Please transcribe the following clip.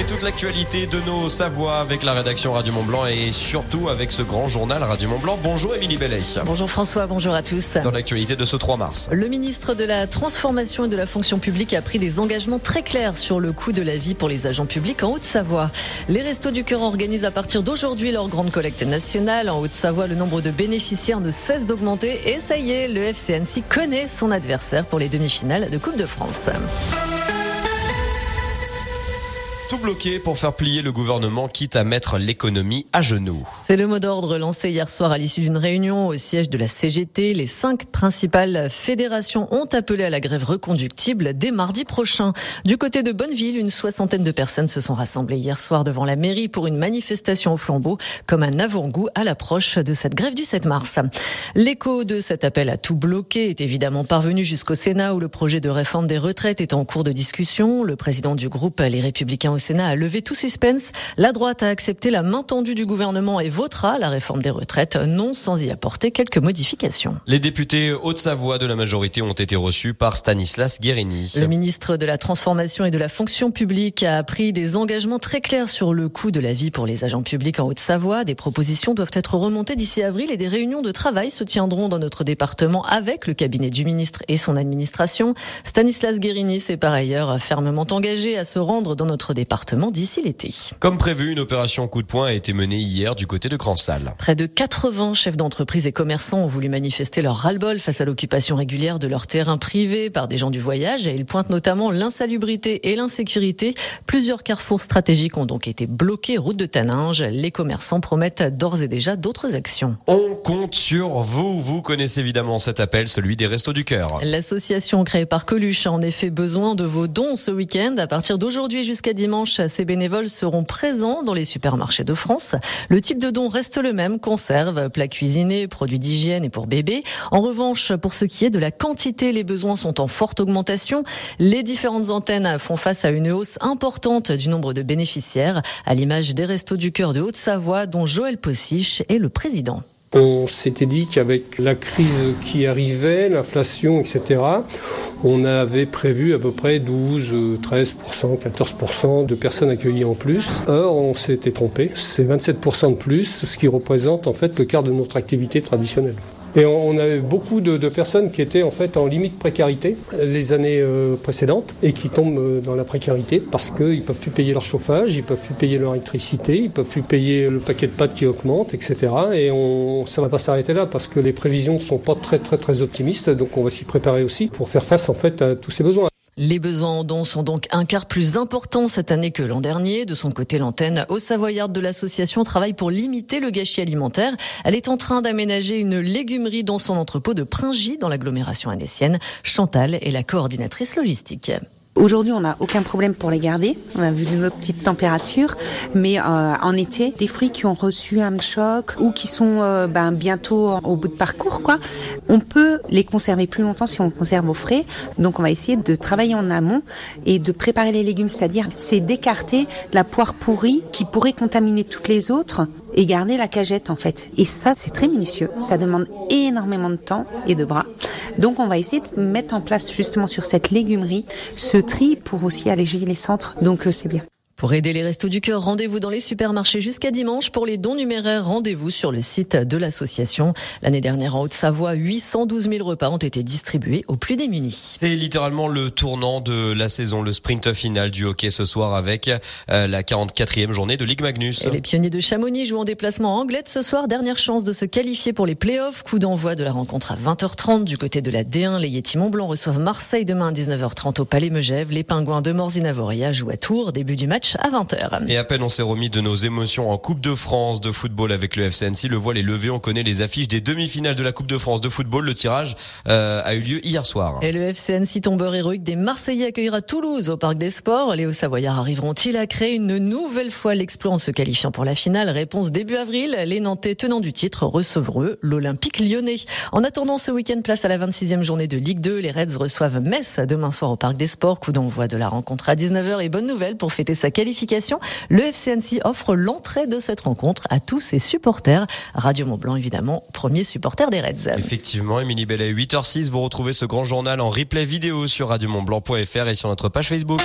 Et toute l'actualité de nos Savoie avec la rédaction Radio Mont Blanc et surtout avec ce grand journal Radio Mont Blanc. Bonjour Émilie Bellet. Bonjour François, bonjour à tous. Dans l'actualité de ce 3 mars. Le ministre de la Transformation et de la Fonction publique a pris des engagements très clairs sur le coût de la vie pour les agents publics en Haute-Savoie. Les Restos du Cœur organisent à partir d'aujourd'hui leur grande collecte nationale. En Haute-Savoie, le nombre de bénéficiaires ne cesse d'augmenter et ça y est, le FCNC connaît son adversaire pour les demi-finales de Coupe de France tout bloqué pour faire plier le gouvernement, quitte à mettre l'économie à genoux. C'est le mot d'ordre lancé hier soir à l'issue d'une réunion au siège de la CGT. Les cinq principales fédérations ont appelé à la grève reconductible dès mardi prochain. Du côté de Bonneville, une soixantaine de personnes se sont rassemblées hier soir devant la mairie pour une manifestation au flambeau, comme un avant-goût à l'approche de cette grève du 7 mars. L'écho de cet appel à tout bloquer est évidemment parvenu jusqu'au Sénat où le projet de réforme des retraites est en cours de discussion. Le président du groupe Les Républicains Sénat a levé tout suspense. La droite a accepté la main tendue du gouvernement et votera la réforme des retraites, non sans y apporter quelques modifications. Les députés Haute-Savoie de la majorité ont été reçus par Stanislas Guérini. Le ministre de la Transformation et de la Fonction publique a pris des engagements très clairs sur le coût de la vie pour les agents publics en Haute-Savoie. Des propositions doivent être remontées d'ici avril et des réunions de travail se tiendront dans notre département avec le cabinet du ministre et son administration. Stanislas Guérini s'est par ailleurs fermement engagé à se rendre dans notre département d'ici l'été. Comme prévu, une opération coup de poing a été menée hier du côté de Cransal. Près de 80 chefs d'entreprise et commerçants ont voulu manifester leur ras-le-bol face à l'occupation régulière de leur terrain privé par des gens du voyage et ils pointent notamment l'insalubrité et l'insécurité. Plusieurs carrefours stratégiques ont donc été bloqués route de Taninge. Les commerçants promettent d'ores et déjà d'autres actions. On compte sur vous. Vous connaissez évidemment cet appel, celui des Restos du Cœur. L'association créée par Coluche a en effet besoin de vos dons ce week-end. À partir d'aujourd'hui jusqu'à dimanche, ces bénévoles seront présents dans les supermarchés de France. Le type de don reste le même, conserve, plats cuisinés, produits d'hygiène et pour bébés. En revanche, pour ce qui est de la quantité, les besoins sont en forte augmentation. Les différentes antennes font face à une hausse importante du nombre de bénéficiaires, à l'image des Restos du Cœur de Haute-Savoie, dont Joël Possiche est le président. On s'était dit qu'avec la crise qui arrivait, l'inflation, etc., on avait prévu à peu près 12, 13%, 14% de personnes accueillies en plus. Or, on s'était trompé. C'est 27% de plus, ce qui représente en fait le quart de notre activité traditionnelle. Et on avait beaucoup de, personnes qui étaient en fait en limite précarité les années euh, précédentes et qui tombent euh, dans la précarité parce qu'ils peuvent plus payer leur chauffage, ils peuvent plus payer leur électricité, ils peuvent plus payer le paquet de pâtes qui augmente, etc. Et on, ça va pas s'arrêter là parce que les prévisions ne sont pas très très très optimistes, donc on va s'y préparer aussi pour faire face en fait à tous ces besoins. Les besoins en dons sont donc un quart plus importants cette année que l'an dernier. De son côté, l'antenne au Savoyard de l'association travaille pour limiter le gâchis alimentaire. Elle est en train d'aménager une légumerie dans son entrepôt de Pringy dans l'agglomération indécienne. Chantal est la coordinatrice logistique. Aujourd'hui, on n'a aucun problème pour les garder. On a vu de petites températures, mais euh, en été, des fruits qui ont reçu un choc ou qui sont euh, ben, bientôt au bout de parcours, quoi, on peut les conserver plus longtemps si on conserve au frais. Donc, on va essayer de travailler en amont et de préparer les légumes, c'est-à-dire c'est d'écarter la poire pourrie qui pourrait contaminer toutes les autres et garder la cagette en fait. Et ça, c'est très minutieux. Ça demande énormément de temps et de bras. Donc, on va essayer de mettre en place justement sur cette légumerie ce tri pour aussi alléger les centres. Donc, euh, c'est bien. Pour aider les Restos du Cœur, rendez-vous dans les supermarchés jusqu'à dimanche. Pour les dons numéraires, rendez-vous sur le site de l'association. L'année dernière, en Haute-Savoie, 812 000 repas ont été distribués aux plus démunis. C'est littéralement le tournant de la saison, le sprint final du hockey ce soir avec euh, la 44e journée de Ligue Magnus. Et les pionniers de Chamonix jouent en déplacement à Anglette ce soir. Dernière chance de se qualifier pour les playoffs. Coup d'envoi de la rencontre à 20h30 du côté de la D1. Les Yeti Montblanc reçoivent Marseille demain à 19h30 au Palais Megève. Les Pingouins de Morzine-Avoria jouent à Tours. Début du match à 20h. Et à peine on s'est remis de nos émotions en Coupe de France de football avec le FCNC. Le voile est levé. On connaît les affiches des demi-finales de la Coupe de France de football. Le tirage euh, a eu lieu hier soir. Et le FCNC tombeur héroïque des Marseillais accueillera Toulouse au Parc des Sports. Les Hauts-Savoyards arriveront-ils à créer une nouvelle fois l'exploit en se qualifiant pour la finale? Réponse début avril. Les Nantais tenants du titre recevront l'Olympique lyonnais. En attendant ce week-end, place à la 26e journée de Ligue 2. Les Reds reçoivent Metz demain soir au Parc des Sports. Coup d'envoi de la rencontre à 19h et bonne nouvelle pour fêter sa qualification le FCNC offre l'entrée de cette rencontre à tous ses supporters. Radio Mont-Blanc, évidemment, premier supporter des Reds. Effectivement, Émilie Bellet, 8h06, vous retrouvez ce grand journal en replay vidéo sur radiomontblanc.fr et sur notre page Facebook.